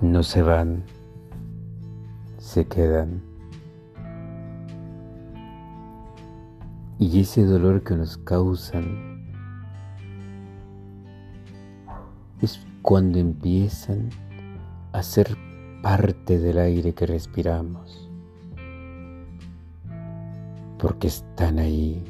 no se van, se quedan. Y ese dolor que nos causan es cuando empiezan a ser parte del aire que respiramos, porque están ahí